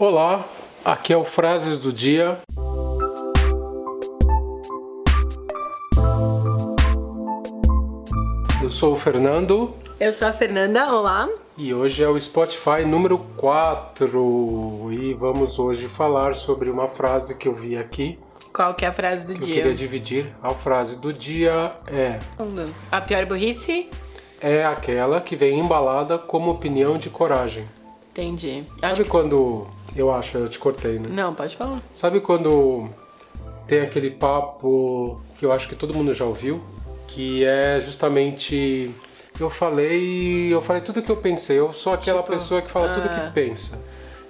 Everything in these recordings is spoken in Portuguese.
Olá, aqui é o Frases do Dia. Eu sou o Fernando. Eu sou a Fernanda, olá. E hoje é o Spotify número 4. E vamos hoje falar sobre uma frase que eu vi aqui. Qual que é a frase do que dia? Eu queria dividir. A frase do dia é: A pior burrice? É aquela que vem embalada como opinião de coragem. Entendi. Sabe Acho que... quando. Eu acho, eu te cortei, né? Não, pode falar. Sabe quando tem aquele papo que eu acho que todo mundo já ouviu, que é justamente eu falei, eu falei tudo o que eu pensei. Eu sou aquela Tipo, pessoa que fala tudo o ah. que pensa.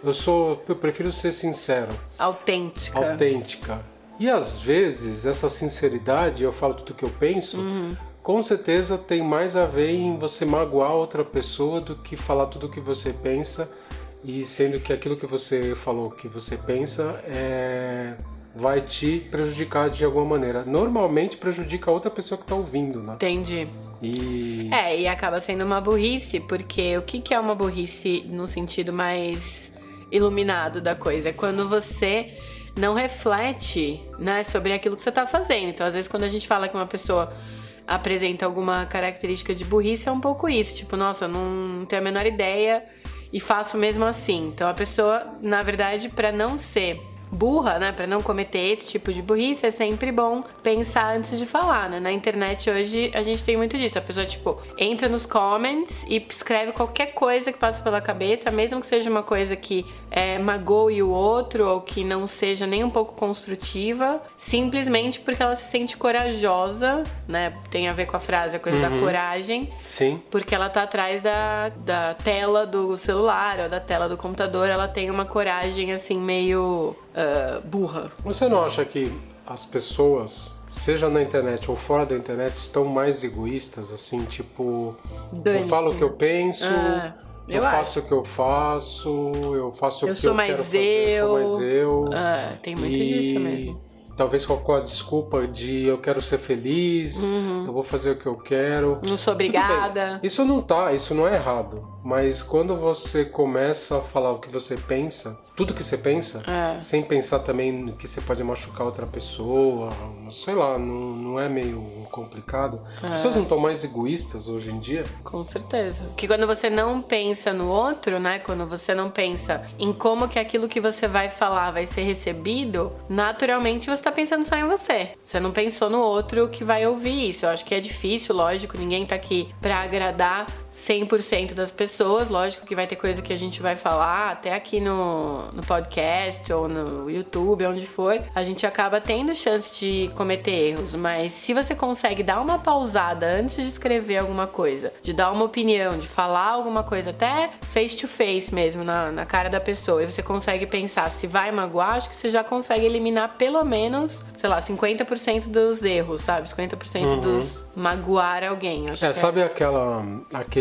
Eu sou, eu prefiro ser sincero, Autêntica. autêntica. E às vezes essa sinceridade, eu falo tudo o que eu penso, Uhum. Com certeza tem mais a ver em você magoar outra pessoa do que falar tudo o que você pensa. E sendo que aquilo que você falou que você pensa é vai te prejudicar de alguma maneira. Normalmente prejudica a outra pessoa que está ouvindo, né? Entendi. E É, e acaba sendo uma burrice, porque o que, que é uma burrice no sentido mais iluminado da coisa? É quando você não reflete né, sobre aquilo que você tá fazendo. Então, às vezes, quando a gente fala que uma pessoa apresenta alguma característica de burrice, é um pouco isso. Tipo, nossa, eu não tenho a menor ideia e faço mesmo assim. Então, a pessoa, na verdade, para não ser burra, né, para não cometer esse tipo de burrice, é sempre bom pensar antes de falar, né? Na internet hoje a gente tem muito disso. A pessoa tipo entra nos comments e escreve qualquer coisa que passa pela cabeça, mesmo que seja uma coisa que é, magoe o outro ou que não seja nem um pouco construtiva, simplesmente porque ela se sente corajosa, né? Tem a ver com a frase a coisa da coragem, sim, porque ela tá atrás da, da tela do celular ou da tela do computador, ela tem uma coragem assim meio ah, burra. você não acha que as pessoas, seja na internet ou fora da internet, estão mais egoístas, assim, tipo, eu falo o que eu penso, Ah, eu, eu faço o que eu faço, eu faço Eu o que eu mais quero fazer, eu. sou mais eu. Ah, tem muito e disso mesmo. Talvez com a desculpa de eu quero ser feliz, eu vou fazer o que eu quero. Não sou obrigada. Isso não tá, isso não é errado. Mas quando você começa a falar o que você pensa, tudo que você pensa, É. sem pensar também que você pode machucar outra pessoa, sei lá, não, não é meio complicado. As pessoas não estão mais egoístas hoje em dia? Com certeza. Porque quando você não pensa no outro, né? Quando você não pensa em como que aquilo que você vai falar vai ser recebido, naturalmente você tá pensando só em você. Você não pensou no outro que vai ouvir isso. Eu acho que é difícil, lógico, ninguém tá aqui pra agradar 100% das pessoas. Lógico que vai ter coisa que a gente vai falar, até aqui no, no podcast ou no YouTube, onde for, a gente acaba tendo chance de cometer erros. Mas se você consegue dar uma pausada antes de escrever alguma coisa, de dar uma opinião, de falar alguma coisa, até face to face mesmo, na, na cara da pessoa, e você consegue pensar se vai magoar, acho que você já consegue eliminar pelo menos, sei lá, 50% dos erros, sabe? 50% dos magoar alguém. Acho É, que sabe aquela, aquele,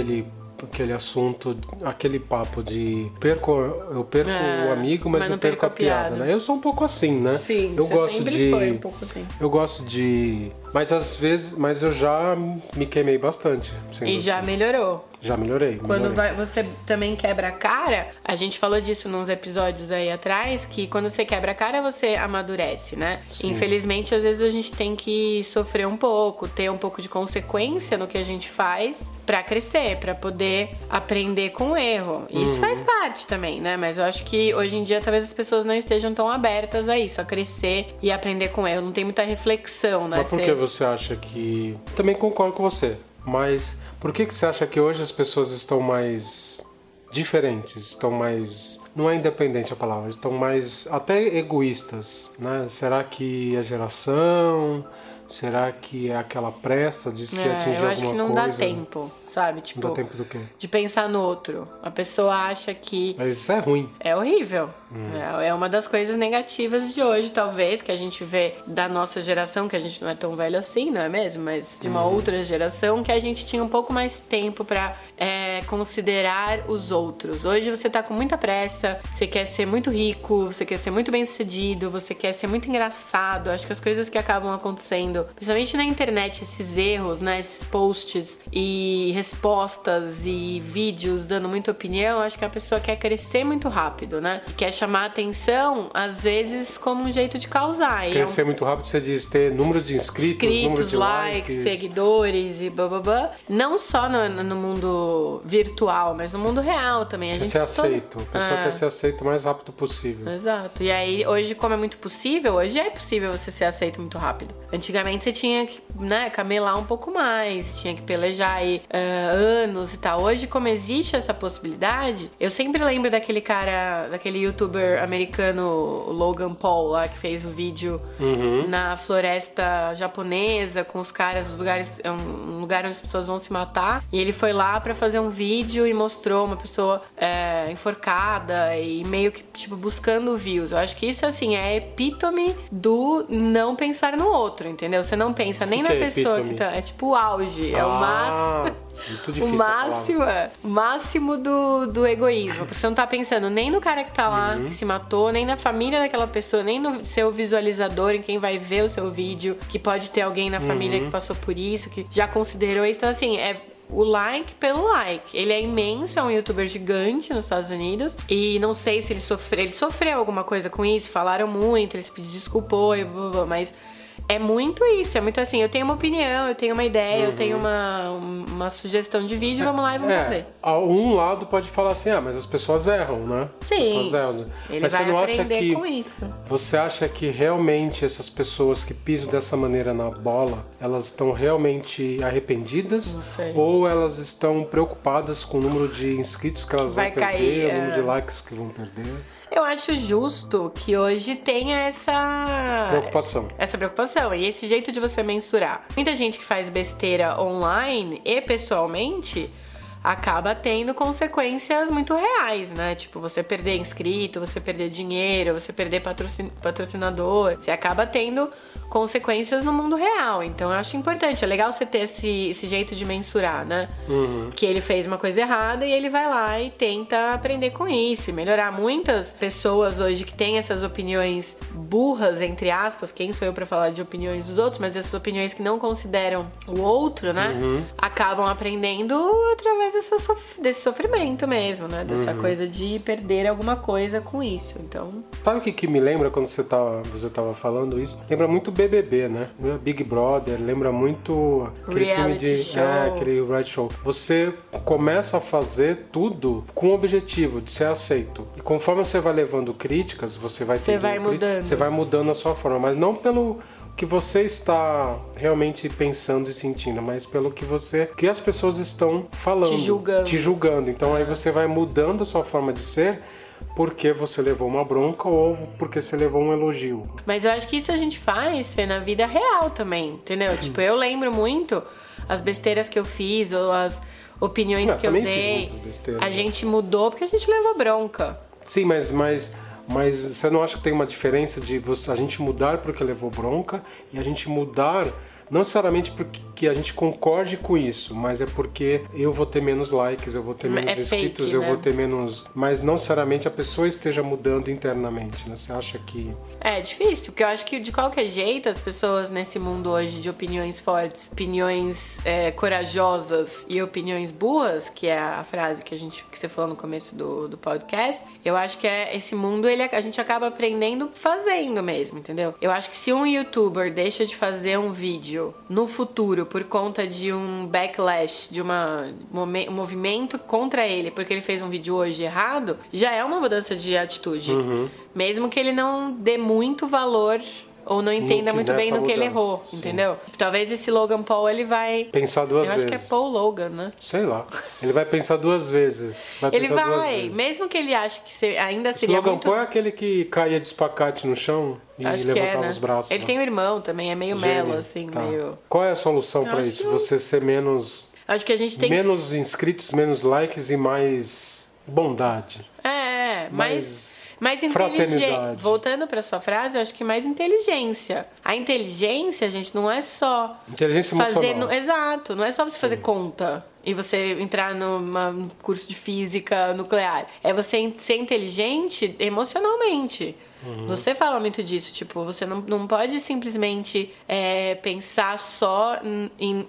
aquele assunto, aquele papo de perco, eu perco É, o amigo, mas, mas não não perco a piada, né? Eu sou um pouco assim, né? Sim, eu gosto de foi um pouco assim. eu gosto de, mas às vezes, mas eu já me queimei bastante. E já melhorou. já melhorei. Quando melhorei. vai, você também quebra a cara, a gente falou disso nos episódios aí atrás, que quando você quebra a cara, você amadurece, né? Sim. Infelizmente, às vezes a gente tem que sofrer um pouco, ter um pouco de consequência no que a gente faz pra crescer, pra poder aprender com o erro. E isso Uhum. faz parte também, né? Mas eu acho que hoje em dia talvez as pessoas não estejam tão abertas a isso, a crescer e aprender com o erro. Não tem muita reflexão, né? Mas por que você acha que. Também concordo com você, mas por que, que você acha que hoje as pessoas estão mais diferentes, estão mais. Não é independente a palavra, estão mais até egoístas, né? Será que é geração? Será que é aquela pressa de se É, atingir eu acho que alguma não coisa? dá tempo, sabe? Tipo, dá tempo do quê? de pensar no outro. A pessoa acha que Mas isso é ruim. é horrível. Hum. É, é uma das coisas negativas de hoje, talvez, que a gente vê da nossa geração, que a gente não é tão velho assim, não é mesmo? Mas de uma outra geração, que a gente tinha um pouco mais tempo pra é, considerar os outros. Hoje você tá com muita pressa, você quer ser muito rico, você quer ser muito bem sucedido, você quer ser muito engraçado. Acho que as coisas que acabam acontecendo, principalmente na internet, esses erros, né? Esses posts e respostas e vídeos dando muita opinião, acho que a pessoa quer crescer muito rápido, né? Quer chamar atenção, às vezes, como um jeito de causar. Crescer é um... muito rápido, você diz ter número de inscritos, inscritos número de likes, likes, seguidores e blá. Não só no, no, mundo virtual, mas no mundo real também. A quer gente ser aceito. A pessoa é. quer ser aceito o mais rápido possível. Exato. E aí, hoje, como é muito possível, hoje é possível você ser aceito muito rápido. Antigamente você tinha que, né, camelar um pouco mais, tinha que pelejar aí uh, anos e tal. Hoje, como existe essa possibilidade, eu sempre lembro daquele cara, daquele youtuber americano Logan Paul lá que fez o vídeo uhum. na floresta japonesa com os caras, os lugares, é um lugar onde as pessoas vão se matar. E ele foi lá para fazer um vídeo e mostrou uma pessoa é, enforcada e meio que tipo buscando views. Eu acho que isso assim é a epítome do não pensar no outro, entendeu? Você não pensa nem que na que é pessoa que tá, é tipo o auge, é o ah. máximo. O máximo, é, máximo do, do egoísmo. Porque você não tá pensando nem no cara que tá lá, uhum. que se matou, nem na família daquela pessoa, nem no seu visualizador, em quem vai ver o seu vídeo, que pode ter alguém na família uhum. que passou por isso, que já considerou isso. Então, assim, é o like pelo like. Ele é imenso, é um youtuber gigante nos Estados Unidos. E não sei se ele sofreu. Ele sofreu alguma coisa com isso, falaram muito, ele se desculpou, mas é muito isso, é muito assim, eu tenho uma opinião, eu tenho uma ideia, uhum. eu tenho uma, uma sugestão de vídeo, vamos lá e vamos é, fazer. Um lado pode falar assim, ah, mas as pessoas erram, né? Sim. As pessoas erram. Ele mas vai você não acha que com isso. Você acha que realmente essas pessoas que pisam dessa maneira na bola, elas estão realmente arrependidas? Não sei. Ou elas estão preocupadas com o número de inscritos que elas vai vão perder, cair, o número é... de likes que vão perder? Eu acho justo que hoje tenha essa preocupação. Essa preocupação e esse jeito de você mensurar. Muita gente que faz besteira online e pessoalmente acaba tendo consequências muito reais, né? Tipo, você perder inscrito, você perder dinheiro, você perder patrocin patrocinador. Você acaba tendo consequências no mundo real. Então eu acho importante. É legal você ter esse, esse jeito de mensurar, né? Uhum. Que ele fez uma coisa errada e ele vai lá e tenta aprender com isso e melhorar. Muitas pessoas hoje que têm essas opiniões burras, entre aspas, quem sou eu para falar de opiniões dos outros, mas essas opiniões que não consideram o outro, né? Uhum. Acabam aprendendo através desse, sof desse sofrimento mesmo, né? Dessa uhum. coisa de perder alguma coisa com isso. Então. Sabe o que, que me lembra quando você tava, você tava falando isso? Lembra muito BBB, né? Big Brother, lembra muito aquele reality filme de. Show. É, aquele reality show. Você começa a fazer tudo com o objetivo de ser aceito. E conforme você vai levando críticas, você vai Você vai mudando. Você vai mudando a sua forma, mas não pelo que você está realmente pensando e sentindo, mas pelo que você, que as pessoas estão falando, te julgando. Te julgando. Então aí você vai mudando a sua forma de ser porque você levou uma bronca ou porque você levou um elogio. Mas eu acho que isso a gente faz Fê, na vida real também, entendeu? Uhum. Tipo, eu lembro muito as besteiras que eu fiz ou as opiniões Não, que eu dei. A gente mudou porque a gente levou bronca. Sim, mas, mas mas você não acha que tem uma diferença de você, a gente mudar porque levou bronca e a gente mudar não necessariamente porque a gente concorde com isso, mas é porque eu vou ter menos likes, eu vou ter menos é inscritos, fake, eu vou né? ter menos. Mas não necessariamente a pessoa esteja mudando internamente, né? Você acha que. É difícil, porque eu acho que de qualquer jeito as pessoas nesse mundo hoje de opiniões fortes, opiniões é, corajosas e opiniões boas, que é a frase que a gente que você falou no começo do, do podcast, eu acho que é esse mundo ele a gente acaba aprendendo fazendo mesmo, entendeu? Eu acho que se um youtuber deixa de fazer um vídeo vídeo no futuro por conta de um backlash, de uma, um movimento contra ele, porque ele fez um vídeo hoje errado, já é uma mudança de atitude. Uhum. Mesmo que ele não dê muito valor ou não entenda muito bem no que ele errou, sim. entendeu? Talvez esse Logan Paul ele vai pensar duas eu vezes. Eu acho que é Paul Logan, né? Sei lá. Ele vai pensar duas vezes. Vai ele vai, mesmo que ele ache que ainda seria esse Logan muito... Paul é aquele que caia de espacate no chão e acho levantava é, né? os braços. Ele tem um irmão também, é meio Gênio. melo assim, tá. meio. Qual é a solução para isso? Que... Você ser menos Acho que a gente tem menos que... inscritos, menos likes e mais bondade. É, mas Mais inteligência. Voltando para sua frase, eu acho que mais inteligência. A inteligência, gente, não é só inteligência fazer, no... exato, não é só você fazer Sim. conta e você entrar num curso de física nuclear. É você ser inteligente emocionalmente. Uhum. Você fala muito disso, tipo, você não, não pode simplesmente é, pensar só em, em,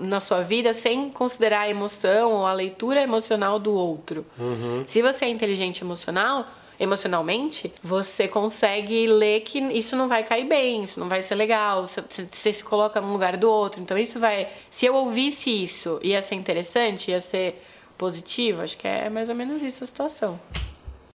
na sua vida sem considerar a emoção ou a leitura emocional do outro. Uhum. Se você é inteligente emocional, emocionalmente, você consegue ler que isso não vai cair bem, isso não vai ser legal, você, se coloca no lugar do outro. Então isso vai. Se eu ouvisse isso, ia ser interessante, ia ser positivo, acho que é mais ou menos isso a situação.